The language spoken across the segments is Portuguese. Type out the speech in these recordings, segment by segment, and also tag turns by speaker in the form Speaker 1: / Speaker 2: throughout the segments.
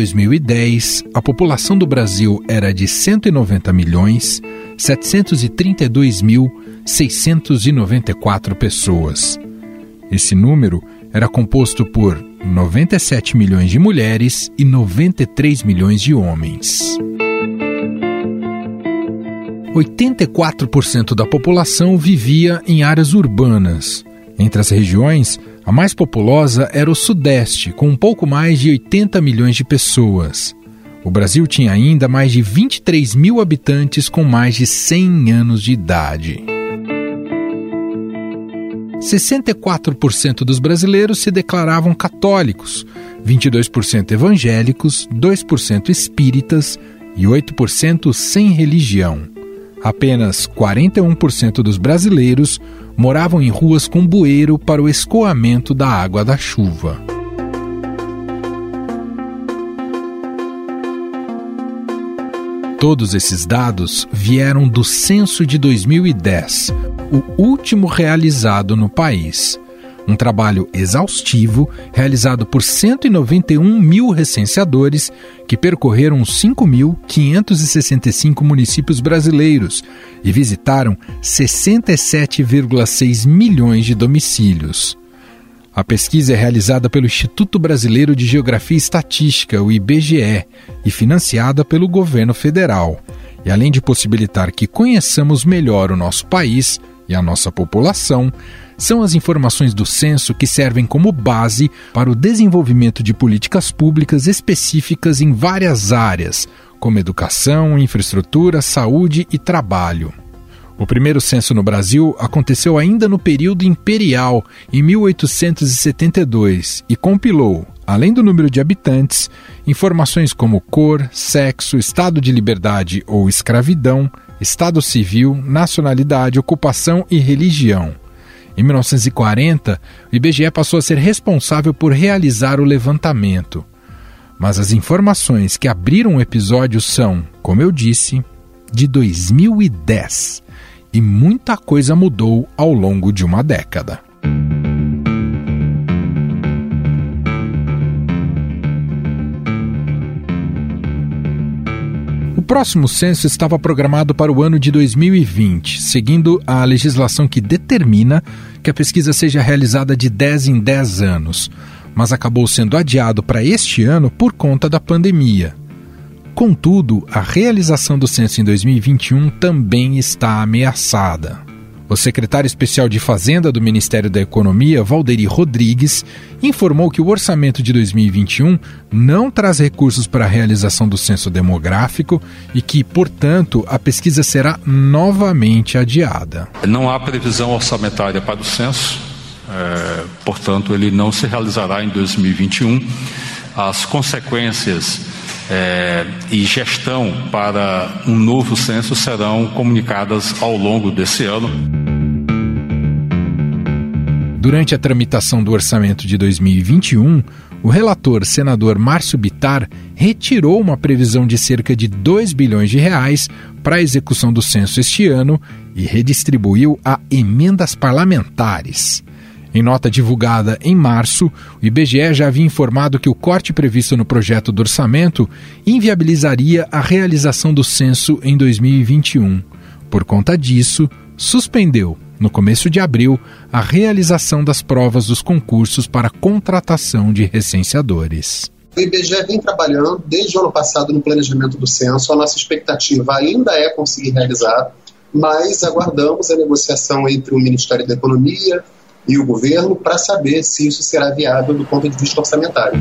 Speaker 1: 2010, a população do Brasil era de 190 milhões 732.694 pessoas. Esse número era composto por 97 milhões de mulheres e 93 milhões de homens. 84% da população vivia em áreas urbanas. Entre as regiões, a mais populosa era o Sudeste, com um pouco mais de 80 milhões de pessoas. O Brasil tinha ainda mais de 23 mil habitantes com mais de 100 anos de idade. 64% dos brasileiros se declaravam católicos, 22% evangélicos, 2% espíritas e 8% sem religião. Apenas 41% dos brasileiros moravam em ruas com bueiro para o escoamento da água da chuva. Todos esses dados vieram do censo de 2010, o último realizado no país. Um trabalho exaustivo realizado por 191 mil recenseadores que percorreram 5.565 municípios brasileiros e visitaram 67,6 milhões de domicílios. A pesquisa é realizada pelo Instituto Brasileiro de Geografia e Estatística, o IBGE, e financiada pelo governo federal. E além de possibilitar que conheçamos melhor o nosso país e a nossa população, são as informações do censo que servem como base para o desenvolvimento de políticas públicas específicas em várias áreas, como educação, infraestrutura, saúde e trabalho. O primeiro censo no Brasil aconteceu ainda no período imperial, em 1872, e compilou, além do número de habitantes, informações como cor, sexo, estado de liberdade ou escravidão, estado civil, nacionalidade, ocupação e religião. Em 1940, o IBGE passou a ser responsável por realizar o levantamento. Mas as informações que abriram o episódio são, como eu disse, de 2010 e muita coisa mudou ao longo de uma década. Próximo censo estava programado para o ano de 2020, seguindo a legislação que determina que a pesquisa seja realizada de 10 em 10 anos, mas acabou sendo adiado para este ano por conta da pandemia. Contudo, a realização do censo em 2021 também está ameaçada. O secretário especial de Fazenda do Ministério da Economia, Valderi Rodrigues, informou que o orçamento de 2021 não traz recursos para a realização do censo demográfico e que, portanto, a pesquisa será novamente adiada.
Speaker 2: Não há previsão orçamentária para o censo, é, portanto, ele não se realizará em 2021. As consequências é, e gestão para um novo censo serão comunicadas ao longo desse ano.
Speaker 1: Durante a tramitação do orçamento de 2021, o relator senador Márcio Bitar retirou uma previsão de cerca de 2 bilhões de reais para a execução do censo este ano e redistribuiu a emendas parlamentares. Em nota divulgada em março, o IBGE já havia informado que o corte previsto no projeto do orçamento inviabilizaria a realização do censo em 2021. Por conta disso, suspendeu, no começo de abril, a realização das provas dos concursos para contratação de recenseadores.
Speaker 3: O IBGE vem trabalhando desde o ano passado no planejamento do censo. A nossa expectativa ainda é conseguir realizar, mas aguardamos a negociação entre o Ministério da Economia, e o governo para saber se isso será viável do ponto de vista orçamentário.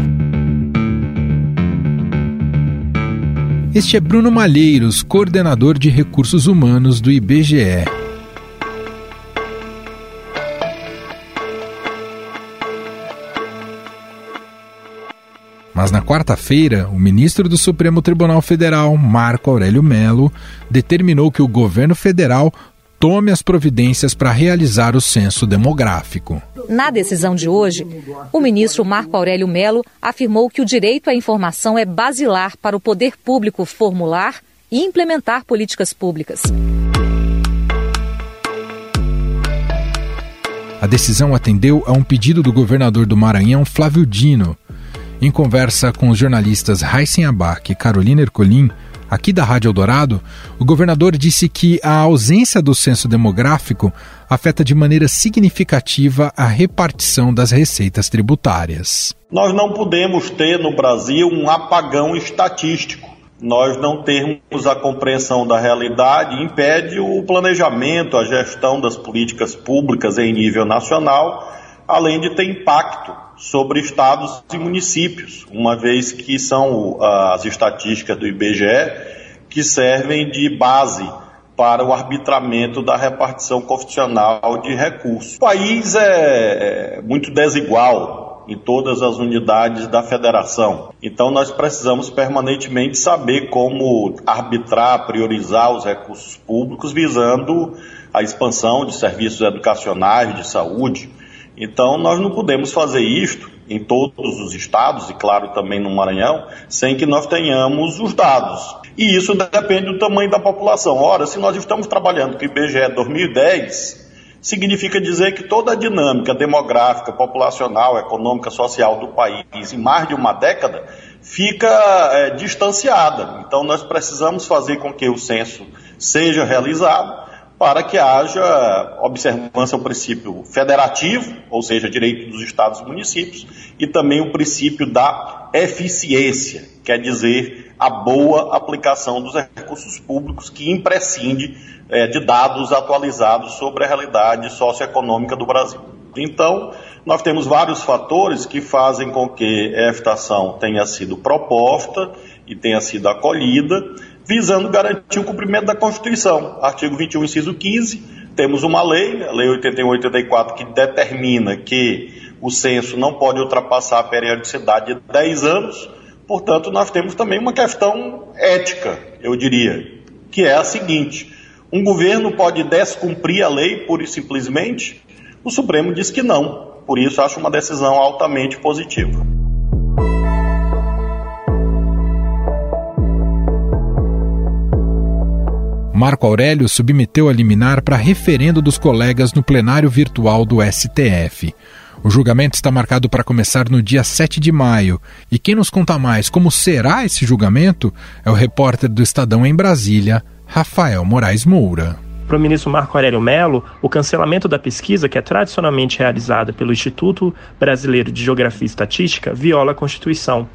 Speaker 1: Este é Bruno Malheiros, coordenador de recursos humanos do IBGE. Mas na quarta-feira, o ministro do Supremo Tribunal Federal, Marco Aurélio Melo, determinou que o governo federal tome as providências para realizar o censo demográfico.
Speaker 4: Na decisão de hoje, o ministro Marco Aurélio Melo afirmou que o direito à informação é basilar para o poder público formular e implementar políticas públicas.
Speaker 1: A decisão atendeu a um pedido do governador do Maranhão, Flávio Dino. Em conversa com os jornalistas Raíssen Abac e Carolina Ercolim, aqui da Rádio Eldorado, o governador disse que a ausência do censo demográfico afeta de maneira significativa a repartição das receitas tributárias.
Speaker 5: Nós não podemos ter no Brasil um apagão estatístico. Nós não termos a compreensão da realidade impede o planejamento, a gestão das políticas públicas em nível nacional, além de ter impacto sobre estados e municípios, uma vez que são as estatísticas do IBGE que servem de base para o arbitramento da repartição constitucional de recursos. O país é, é muito desigual em todas as unidades da federação. Então nós precisamos permanentemente saber como arbitrar, priorizar os recursos públicos visando a expansão de serviços educacionais, de saúde, então, nós não podemos fazer isto em todos os estados, e claro também no Maranhão, sem que nós tenhamos os dados. E isso depende do tamanho da população. Ora, se nós estamos trabalhando com o IBGE 2010, significa dizer que toda a dinâmica demográfica, populacional, econômica, social do país em mais de uma década fica é, distanciada. Então, nós precisamos fazer com que o censo seja realizado para que haja observância ao princípio federativo, ou seja, direito dos estados e municípios, e também o princípio da eficiência, quer dizer, a boa aplicação dos recursos públicos que imprescinde é, de dados atualizados sobre a realidade socioeconômica do Brasil. Então, nós temos vários fatores que fazem com que esta ação tenha sido proposta e tenha sido acolhida, visando garantir o cumprimento da Constituição. Artigo 21, inciso 15, temos uma lei, a Lei 8184, que determina que o censo não pode ultrapassar a periodicidade de 10 anos, portanto, nós temos também uma questão ética, eu diria, que é a seguinte: um governo pode descumprir a lei pura e simplesmente? O Supremo diz que não, por isso acho uma decisão altamente positiva.
Speaker 1: Marco Aurélio submeteu a liminar para referendo dos colegas no plenário virtual do STF. O julgamento está marcado para começar no dia 7 de maio. E quem nos conta mais como será esse julgamento é o repórter do Estadão em Brasília, Rafael Moraes Moura.
Speaker 6: Para o ministro Marco Aurélio Melo, o cancelamento da pesquisa, que é tradicionalmente realizada pelo Instituto Brasileiro de Geografia e Estatística, viola a Constituição.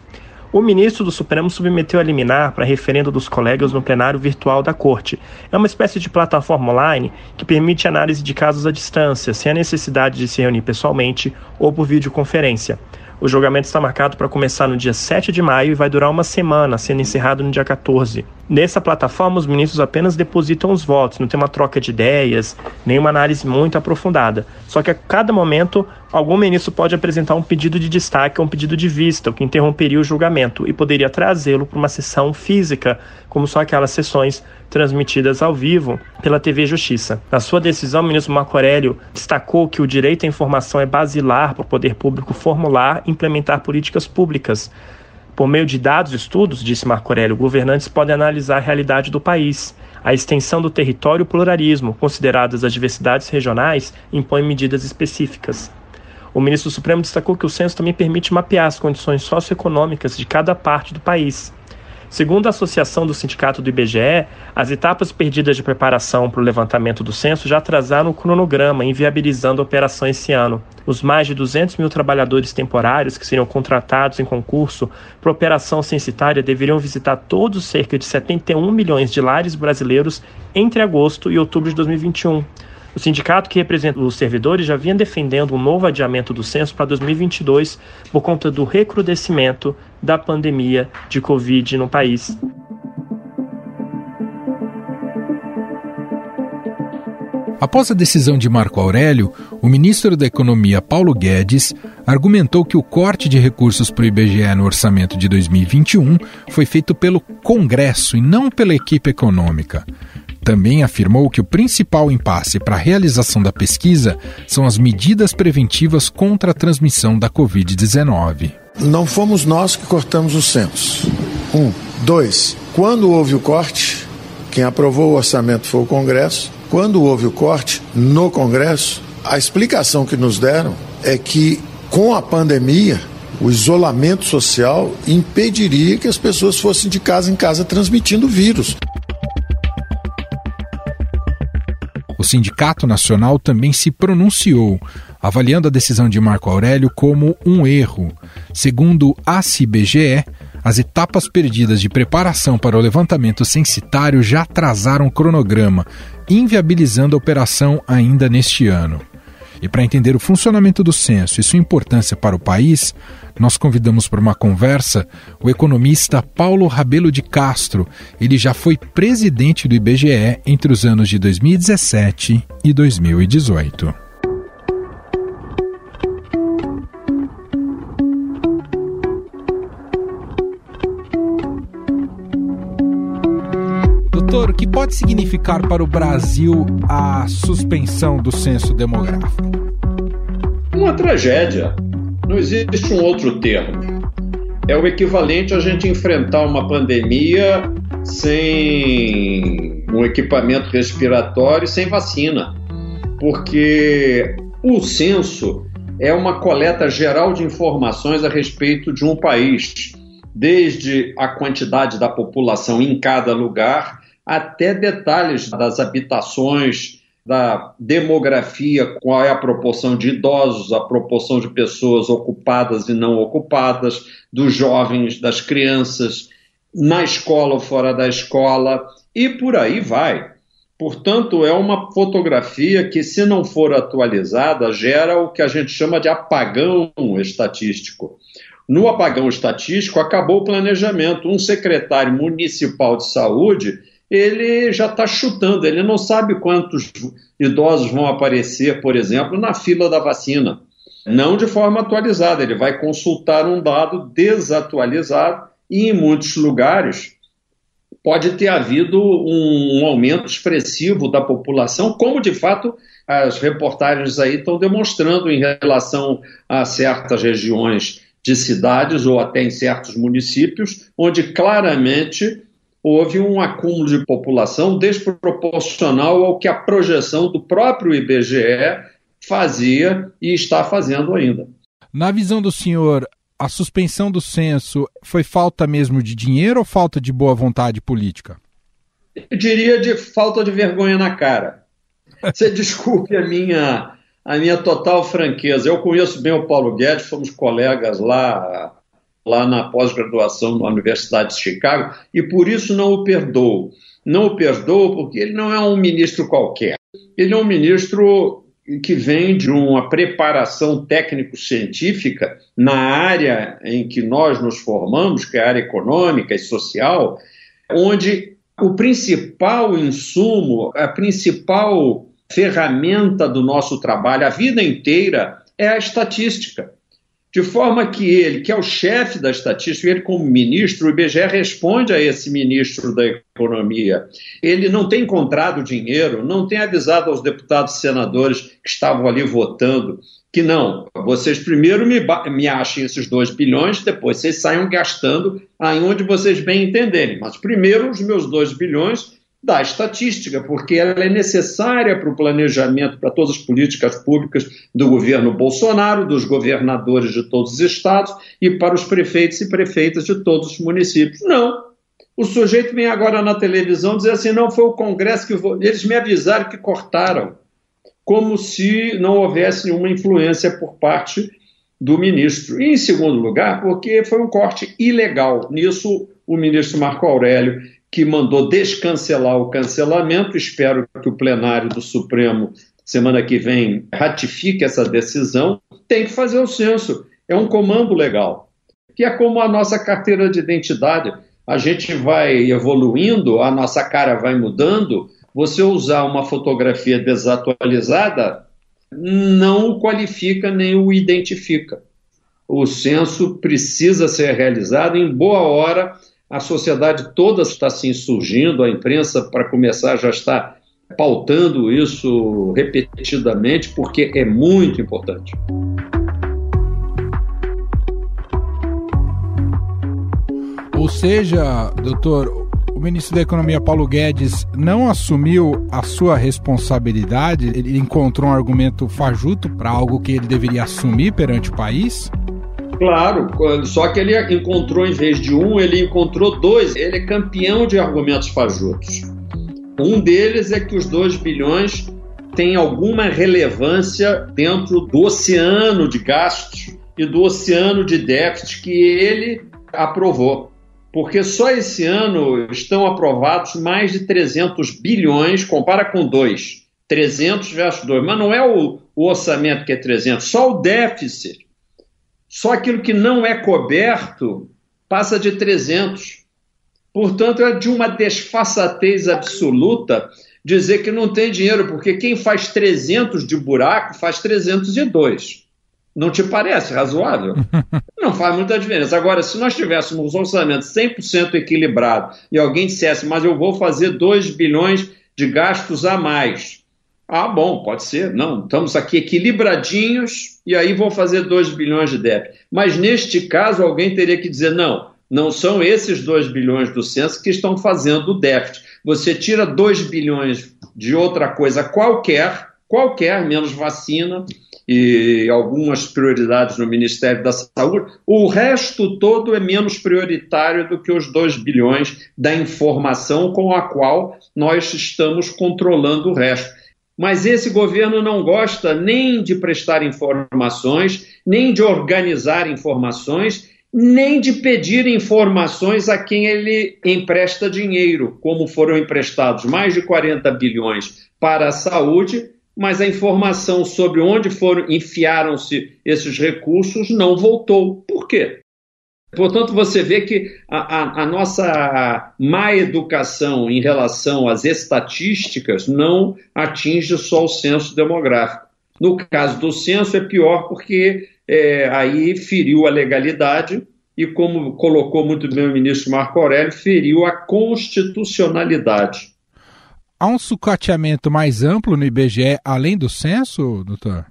Speaker 6: O ministro do Supremo submeteu a liminar para referendo dos colegas no plenário virtual da Corte. É uma espécie de plataforma online que permite análise de casos à distância, sem a necessidade de se reunir pessoalmente ou por videoconferência. O julgamento está marcado para começar no dia 7 de maio e vai durar uma semana, sendo encerrado no dia 14. Nessa plataforma, os ministros apenas depositam os votos, não tem uma troca de ideias, nem uma análise muito aprofundada. Só que a cada momento, algum ministro pode apresentar um pedido de destaque ou um pedido de vista, o que interromperia o julgamento e poderia trazê-lo para uma sessão física, como são aquelas sessões transmitidas ao vivo pela TV Justiça. Na sua decisão, o ministro Marco Aurélio destacou que o direito à informação é basilar para o poder público formular e implementar políticas públicas. Por meio de dados e estudos, disse Marco Aurélio, governantes podem analisar a realidade do país. A extensão do território e o pluralismo, consideradas as diversidades regionais, impõem medidas específicas. O ministro Supremo destacou que o censo também permite mapear as condições socioeconômicas de cada parte do país. Segundo a Associação do Sindicato do IBGE, as etapas perdidas de preparação para o levantamento do censo já atrasaram o cronograma, inviabilizando a operação esse ano. Os mais de 200 mil trabalhadores temporários que seriam contratados em concurso para operação censitária deveriam visitar todos cerca de 71 milhões de lares brasileiros entre agosto e outubro de 2021. O sindicato que representa os servidores já vinha defendendo um novo adiamento do censo para 2022 por conta do recrudescimento da pandemia de Covid no país.
Speaker 1: Após a decisão de Marco Aurélio, o ministro da Economia Paulo Guedes argumentou que o corte de recursos para o IBGE no orçamento de 2021 foi feito pelo Congresso e não pela equipe econômica. Também afirmou que o principal impasse para a realização da pesquisa são as medidas preventivas contra a transmissão da Covid-19.
Speaker 7: Não fomos nós que cortamos o censo. Um. Dois. Quando houve o corte, quem aprovou o orçamento foi o Congresso. Quando houve o corte no Congresso, a explicação que nos deram é que com a pandemia o isolamento social impediria que as pessoas fossem de casa em casa transmitindo vírus.
Speaker 1: O Sindicato Nacional também se pronunciou, avaliando a decisão de Marco Aurélio como um erro. Segundo a CIBGE, as etapas perdidas de preparação para o levantamento censitário já atrasaram o cronograma, inviabilizando a operação ainda neste ano. E para entender o funcionamento do censo e sua importância para o país, nós convidamos para uma conversa o economista Paulo Rabelo de Castro. Ele já foi presidente do IBGE entre os anos de 2017 e 2018. Doutor, o que pode significar para o Brasil a suspensão do censo demográfico?
Speaker 8: Uma tragédia. Não existe um outro termo. É o equivalente a gente enfrentar uma pandemia sem um equipamento respiratório e sem vacina. Porque o censo é uma coleta geral de informações a respeito de um país, desde a quantidade da população em cada lugar até detalhes das habitações, da demografia, qual é a proporção de idosos, a proporção de pessoas ocupadas e não ocupadas, dos jovens, das crianças, na escola ou fora da escola, e por aí vai. Portanto, é uma fotografia que, se não for atualizada, gera o que a gente chama de apagão estatístico. No apagão estatístico, acabou o planejamento. Um secretário municipal de saúde ele já está chutando, ele não sabe quantos idosos vão aparecer, por exemplo, na fila da vacina. Não de forma atualizada, ele vai consultar um dado desatualizado e, em muitos lugares, pode ter havido um, um aumento expressivo da população, como de fato as reportagens aí estão demonstrando em relação a certas regiões de cidades ou até em certos municípios, onde claramente houve um acúmulo de população desproporcional ao que a projeção do próprio IBGE fazia e está fazendo ainda.
Speaker 1: Na visão do senhor, a suspensão do censo foi falta mesmo de dinheiro ou falta de boa vontade política?
Speaker 8: Eu diria de falta de vergonha na cara. Você desculpe a minha, a minha total franqueza. Eu conheço bem o Paulo Guedes, fomos colegas lá lá na pós-graduação na Universidade de Chicago, e por isso não o perdoo. Não o perdoo porque ele não é um ministro qualquer. Ele é um ministro que vem de uma preparação técnico-científica na área em que nós nos formamos, que é a área econômica e social, onde o principal insumo, a principal ferramenta do nosso trabalho a vida inteira é a estatística. De forma que ele, que é o chefe da estatística, ele como ministro, o IBGE responde a esse ministro da Economia. Ele não tem encontrado dinheiro, não tem avisado aos deputados e senadores que estavam ali votando que não, vocês primeiro me, me achem esses 2 bilhões, depois vocês saiam gastando aí onde vocês bem entenderem. Mas primeiro os meus 2 bilhões da estatística, porque ela é necessária para o planejamento, para todas as políticas públicas do governo Bolsonaro, dos governadores de todos os estados e para os prefeitos e prefeitas de todos os municípios. Não. O sujeito vem agora na televisão dizer assim: não foi o Congresso que. Eles me avisaram que cortaram, como se não houvesse nenhuma influência por parte do ministro. E, em segundo lugar, porque foi um corte ilegal. Nisso, o ministro Marco Aurélio que mandou descancelar o cancelamento. Espero que o plenário do Supremo, semana que vem, ratifique essa decisão. Tem que fazer o censo. É um comando legal. Que é como a nossa carteira de identidade. A gente vai evoluindo, a nossa cara vai mudando. Você usar uma fotografia desatualizada não o qualifica nem o identifica. O censo precisa ser realizado em boa hora a sociedade toda está se insurgindo, a imprensa, para começar, já está pautando isso repetidamente, porque é muito importante.
Speaker 1: Ou seja, doutor, o ministro da Economia Paulo Guedes não assumiu a sua responsabilidade, ele encontrou um argumento fajuto para algo que ele deveria assumir perante o país?
Speaker 8: Claro, só que ele encontrou, em vez de um, ele encontrou dois. Ele é campeão de argumentos fajutos. Um deles é que os 2 bilhões têm alguma relevância dentro do oceano de gastos e do oceano de déficit que ele aprovou. Porque só esse ano estão aprovados mais de 300 bilhões, compara com 2. 300 versus 2. Mas não é o, o orçamento que é 300, só o déficit. Só aquilo que não é coberto passa de 300. Portanto, é de uma desfaçatez absoluta dizer que não tem dinheiro, porque quem faz 300 de buraco faz 302. Não te parece razoável? Não faz muita diferença. Agora, se nós tivéssemos um orçamento 100% equilibrado e alguém dissesse, mas eu vou fazer 2 bilhões de gastos a mais. Ah, bom, pode ser. Não, estamos aqui equilibradinhos e aí vou fazer 2 bilhões de déficit. Mas neste caso, alguém teria que dizer, não, não são esses 2 bilhões do censo que estão fazendo o déficit. Você tira 2 bilhões de outra coisa qualquer, qualquer, menos vacina e algumas prioridades no Ministério da Saúde, o resto todo é menos prioritário do que os 2 bilhões da informação com a qual nós estamos controlando o resto. Mas esse governo não gosta nem de prestar informações, nem de organizar informações nem de pedir informações a quem ele empresta dinheiro, como foram emprestados mais de 40 bilhões para a saúde, mas a informação sobre onde foram enfiaram-se esses recursos não voltou. Por quê? Portanto, você vê que a, a, a, nossa má educação em relação às estatísticas não atinge só o censo demográfico. No caso do censo, é pior porque é, aí feriu a legalidade e, como colocou muito bem o ministro Marco Aurélio, feriu a constitucionalidade.
Speaker 1: Há um sucateamento mais amplo no IBGE além do censo, doutor?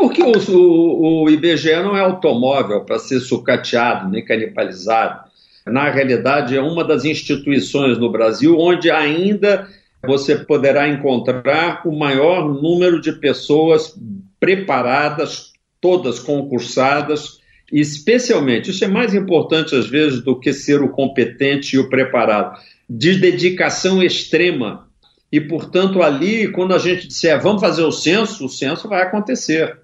Speaker 8: Porque o, o, o IBGE não é automóvel para ser sucateado nem canibalizado. Na realidade, é uma das instituições no Brasil onde ainda você poderá encontrar o maior número de pessoas preparadas, todas concursadas, especialmente, isso é mais importante às vezes do que ser o competente e o preparado, de dedicação extrema. E, portanto, ali, quando a gente disser vamos fazer o censo, o censo vai acontecer,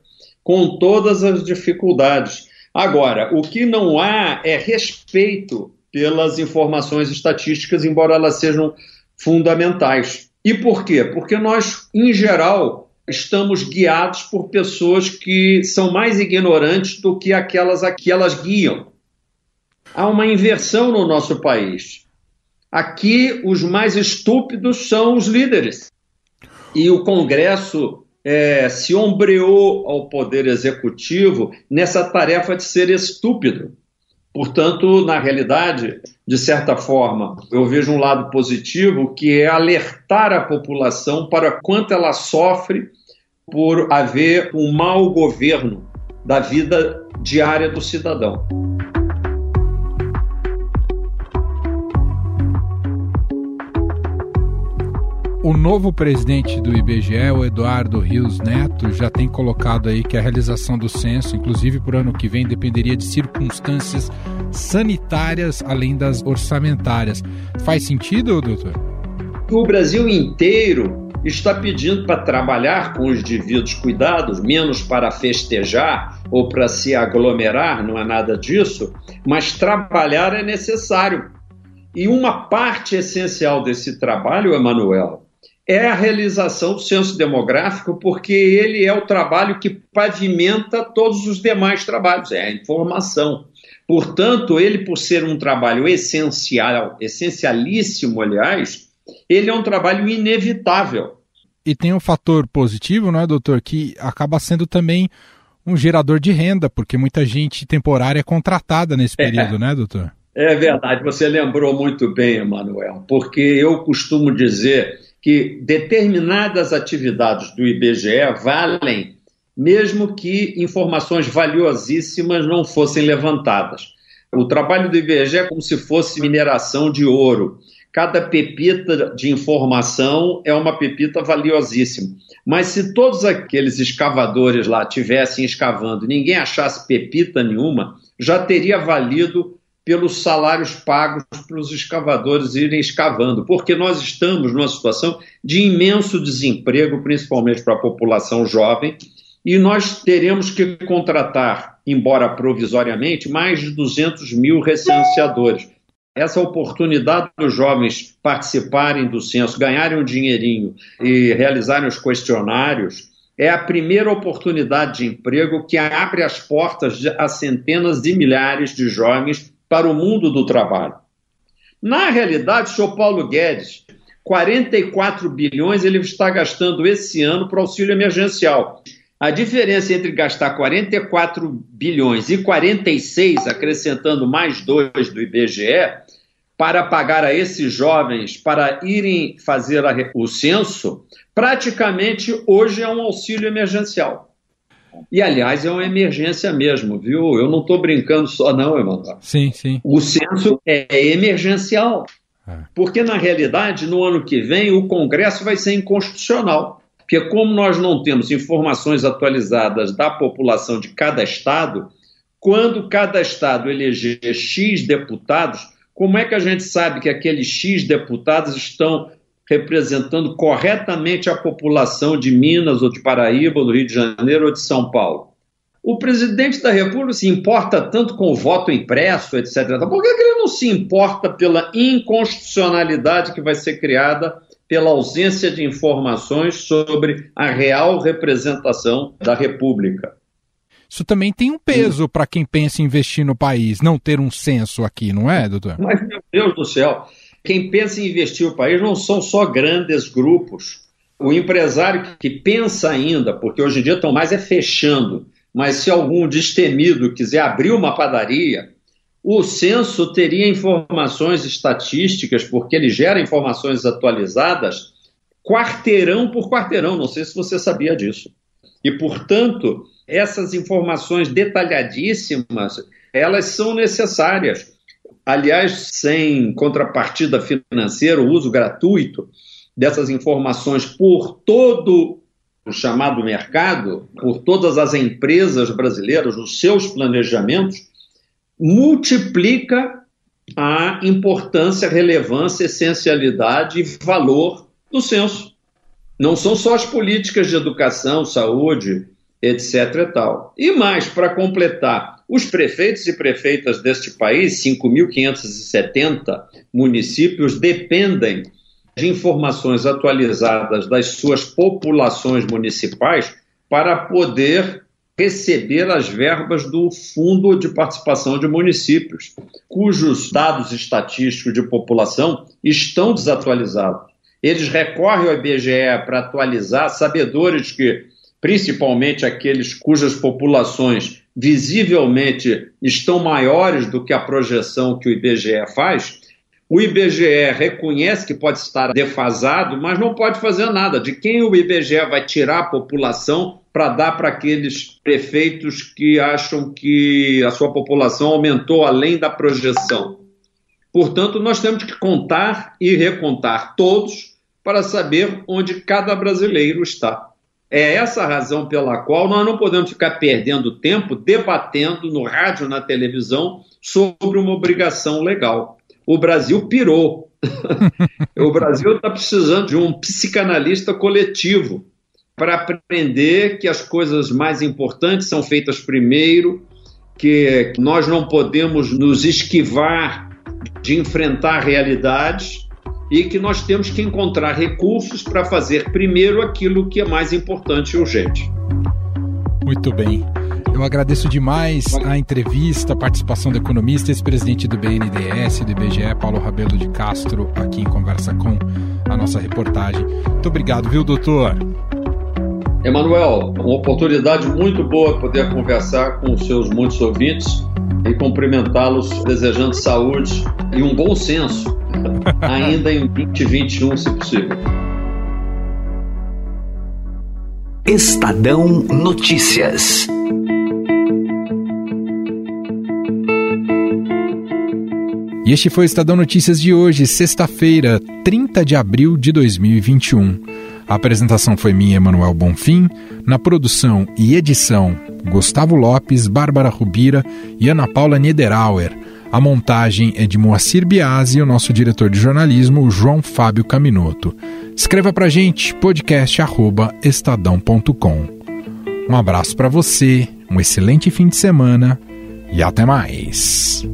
Speaker 8: com todas as dificuldades. Agora, o que não há é respeito pelas informações estatísticas, embora elas sejam fundamentais. E por quê? Porque nós, em geral, estamos guiados por pessoas que são mais ignorantes do que aquelas a que elas guiam. Há uma inversão no nosso país. Aqui, os mais estúpidos são os líderes. E o Congresso é, se ombreou ao Poder Executivo nessa tarefa de ser estúpido. Portanto, na realidade, de certa forma, eu vejo um lado positivo que é alertar a população para quanto ela sofre por haver um mau governo da vida diária do cidadão.
Speaker 1: O novo presidente do IBGE, o Eduardo Rios Neto, já tem colocado aí que a realização do censo, inclusive por ano que vem, dependeria de circunstâncias sanitárias além das orçamentárias. Faz sentido, doutor?
Speaker 8: O Brasil inteiro está pedindo para trabalhar com os devidos cuidados, menos para festejar ou para se aglomerar, não é nada disso, mas trabalhar é necessário. E uma parte essencial desse trabalho, Emanuel, é a realização do censo demográfico, porque ele é o trabalho que pavimenta todos os demais trabalhos, é a informação. Portanto, ele, por ser um trabalho essencial, essencialíssimo, aliás, ele é um trabalho inevitável.
Speaker 1: E tem um fator positivo, não é, doutor, que acaba sendo também um gerador de renda, porque muita gente temporária é contratada nesse é. período, é. né, doutor?
Speaker 8: É verdade, você lembrou muito bem, Emanuel, porque eu costumo dizer que determinadas atividades do IBGE valem mesmo que informações valiosíssimas não fossem levantadas. O trabalho do IBGE é como se fosse mineração de ouro. cada pepita de informação é uma pepita valiosíssima. Mas se todos aqueles escavadores lá tivessem escavando e ninguém achasse pepita nenhuma, já teria valido pelos salários pagos para os escavadores irem escavando, porque nós estamos numa situação de imenso desemprego, principalmente para a população jovem, e nós teremos que contratar, embora provisoriamente, mais de 200 mil recenseadores. Essa oportunidade dos jovens participarem do censo, ganharem um dinheirinho e realizarem os questionários, é a primeira oportunidade de emprego que abre as portas a centenas de milhares de jovens para o mundo do trabalho. Na realidade, senhor Paulo Guedes, 44 bilhões ele está gastando esse ano para auxílio emergencial. A diferença entre gastar 44 bilhões e 46, acrescentando mais dois do IBGE, para pagar a esses jovens para irem fazer a, o censo, praticamente hoje é um auxílio emergencial. E, aliás, é uma emergência mesmo, viu? Eu não estou brincando só, não, Emanuel.
Speaker 1: Sim, sim.
Speaker 8: O censo é emergencial. É. Porque, na realidade, no ano que vem, o Congresso vai ser inconstitucional. Porque, como nós não temos informações atualizadas da população de cada estado, quando cada estado eleger X deputados, como é que a gente sabe que aqueles X deputados estão representando corretamente a população de Minas, ou de Paraíba, ou do Rio de Janeiro, ou de São Paulo? O presidente da República se importa tanto com o voto impresso, etc. Por que ele não se importa pela inconstitucionalidade que vai ser criada pela ausência de informações sobre a real representação da República.
Speaker 1: Isso também tem um peso para quem pensa em investir no país, não ter um censo aqui, não é, doutor?
Speaker 8: Mas, meu Deus do céu, quem pensa em investir no país não são só grandes grupos. O empresário que pensa ainda, porque hoje em dia estão mais é fechando, mas se algum destemido quiser abrir uma padaria, o censo teria informações estatísticas, porque ele gera informações atualizadas quarteirão por quarteirão. Não sei se você sabia disso. E, portanto, essas informações detalhadíssimas, elas são necessárias. Aliás, sem contrapartida financeira, o uso gratuito dessas informações por todo o chamado mercado, por todas as empresas brasileiras, os seus planejamentos, multiplica a importância, relevância, essencialidade e valor do censo. Não são só as políticas de educação, saúde, etc. E, tal. e mais, para completar, os prefeitos e prefeitas deste país, 5.570 municípios, dependem de informações atualizadas das suas populações municipais para poder receber as verbas do Fundo de Participação de Municípios, cujos dados estatísticos de população estão desatualizados. Eles recorrem ao IBGE para atualizar, sabedores que, principalmente aqueles cujas populações visivelmente estão maiores do que a projeção que o IBGE faz, o IBGE reconhece que pode estar defasado, mas não pode fazer nada. De quem o IBGE vai tirar a população para dar para aqueles prefeitos que acham que a sua população aumentou além da projeção. Portanto, nós temos que contar e recontar todos para saber onde cada brasileiro está. É essa a razão pela qual nós não podemos ficar perdendo tempo debatendo no rádio, na televisão, sobre uma obrigação legal. O Brasil pirou. o Brasil está precisando de um psicanalista coletivo para aprender que as coisas mais importantes são feitas primeiro, que nós não podemos nos esquivar de enfrentar realidades e que nós temos que encontrar recursos para fazer primeiro aquilo que é mais importante e urgente.
Speaker 1: Muito bem. Eu agradeço demais a entrevista, a participação do economista, ex-presidente do BNDES, do IBGE, Paulo Rabelo de Castro, aqui em conversa com a nossa reportagem. Muito obrigado, viu, doutor?
Speaker 8: Emanuel, uma oportunidade muito boa poder conversar com os seus muitos ouvintes e cumprimentá-los desejando saúde e um bom senso, ainda em 2021, se possível.
Speaker 9: Estadão Notícias.
Speaker 1: E este foi o Estadão Notícias de hoje, sexta-feira, 30 de abril de 2021. A apresentação foi minha, Emanuel Bonfim. Na produção e edição, Gustavo Lopes, Bárbara Rubira e Ana Paula Niederauer. A montagem é de Moacir Biasi e o nosso diretor de jornalismo, João Fábio Caminoto. Escreva pra gente, podcast.estadão.com. Um abraço para você, um excelente fim de semana e até mais.